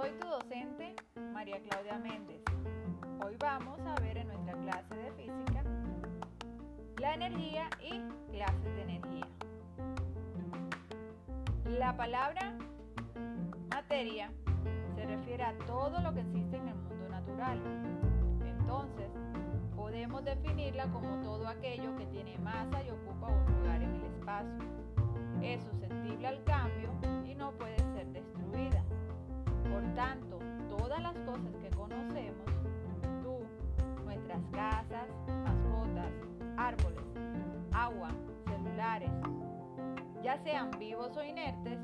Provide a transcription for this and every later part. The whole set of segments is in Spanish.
Soy tu docente, María Claudia Méndez. Hoy vamos a ver en nuestra clase de física la energía y clases de energía. La palabra materia se refiere a todo lo que existe en el mundo natural. Entonces, podemos definirla como todo aquello que tiene masa y ocupa cosas que conocemos, tú, nuestras casas, mascotas, árboles, agua, celulares, ya sean vivos o inertes,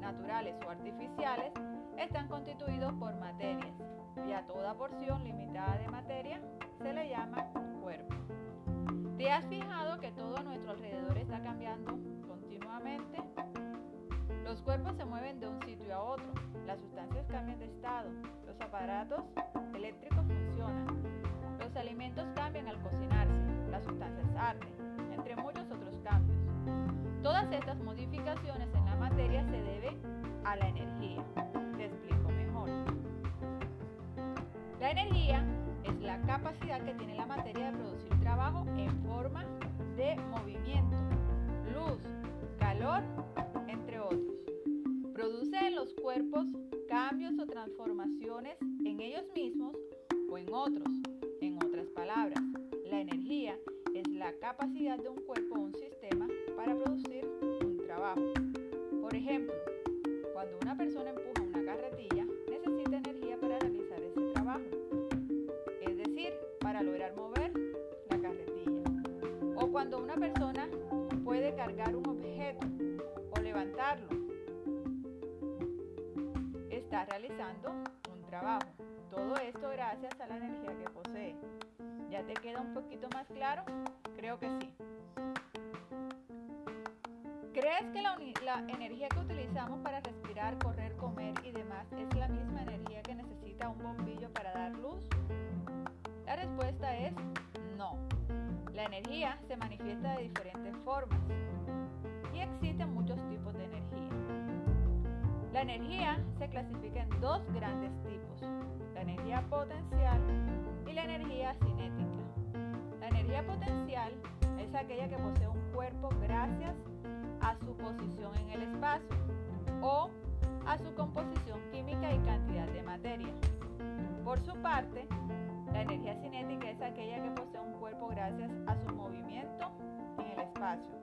naturales o artificiales, están constituidos por materias y a toda porción limitada de materia se le llama cuerpo. ¿Te has fijado que todo a nuestro alrededor está cambiando continuamente? Los cuerpos se mueven de las sustancias cambian de estado, los aparatos eléctricos funcionan, los alimentos cambian al cocinarse, las sustancias arden, entre muchos otros cambios. Todas estas modificaciones en la materia se deben a la energía. Te explico mejor. La energía es la capacidad que tiene la materia de producir trabajo en forma de movimiento, luz, calor, los cuerpos cambios o transformaciones en ellos mismos o en otros. En otras palabras, la energía es la capacidad de un cuerpo o un sistema para producir un trabajo. Por ejemplo, cuando una persona empuja una carretilla, necesita energía para realizar ese trabajo para lograr mover la carretilla. O cuando una persona puede cargar un objeto o levantarlo, está realizando un trabajo. Todo esto gracias a la energía que posee. ¿Ya te queda un poquito más claro? Creo que sí. ¿Crees que la, la, energía que utilizamos para respirar, correr, comer y demás es la misma energía que necesita un bombillo para dar luz? La respuesta es no. La energía se manifiesta de diferentes formas y existen La energía se clasifica en dos grandes tipos, la energía potencial y la energía cinética. La energía potencial es aquella que posee un cuerpo gracias a su posición en el espacio o a su composición química y cantidad de materia. Por su parte, la energía cinética es aquella que posee un cuerpo gracias a su movimiento en el espacio.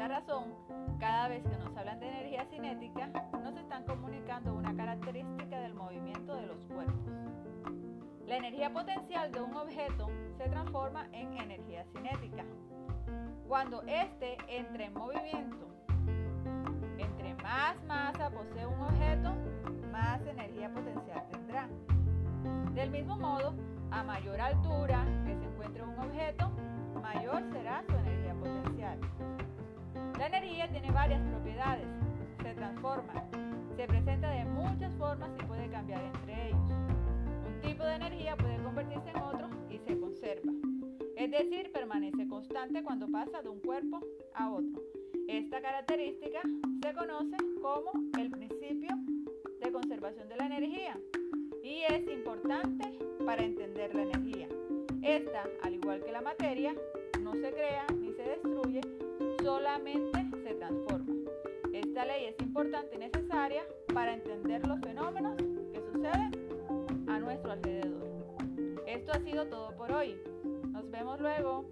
Esta razón, cada vez que nos hablan de energía cinética, nos están comunicando una característica del movimiento de los cuerpos. La energía potencial de un objeto se transforma en energía cinética. Cuando éste entra en movimiento, entre más masa posee un objeto, más energía potencial tendrá. Del mismo modo, a mayor altura que se encuentre un objeto, mayor será su. Energía tiene varias propiedades, se transforma, se presenta de muchas formas y puede cambiar entre ellos. Un tipo de energía puede convertirse en otro y se conserva. Es decir, permanece constante cuando pasa de un cuerpo a otro. Esta característica se conoce como el principio de conservación de la energía y es importante para entender la energía. Esta, al igual que la materia, no se crea ni se destruye, solamente se transforma. Esta ley es importante y necesaria para entender los fenómenos que suceden a nuestro alrededor. Esto ha sido todo por hoy. Nos vemos luego.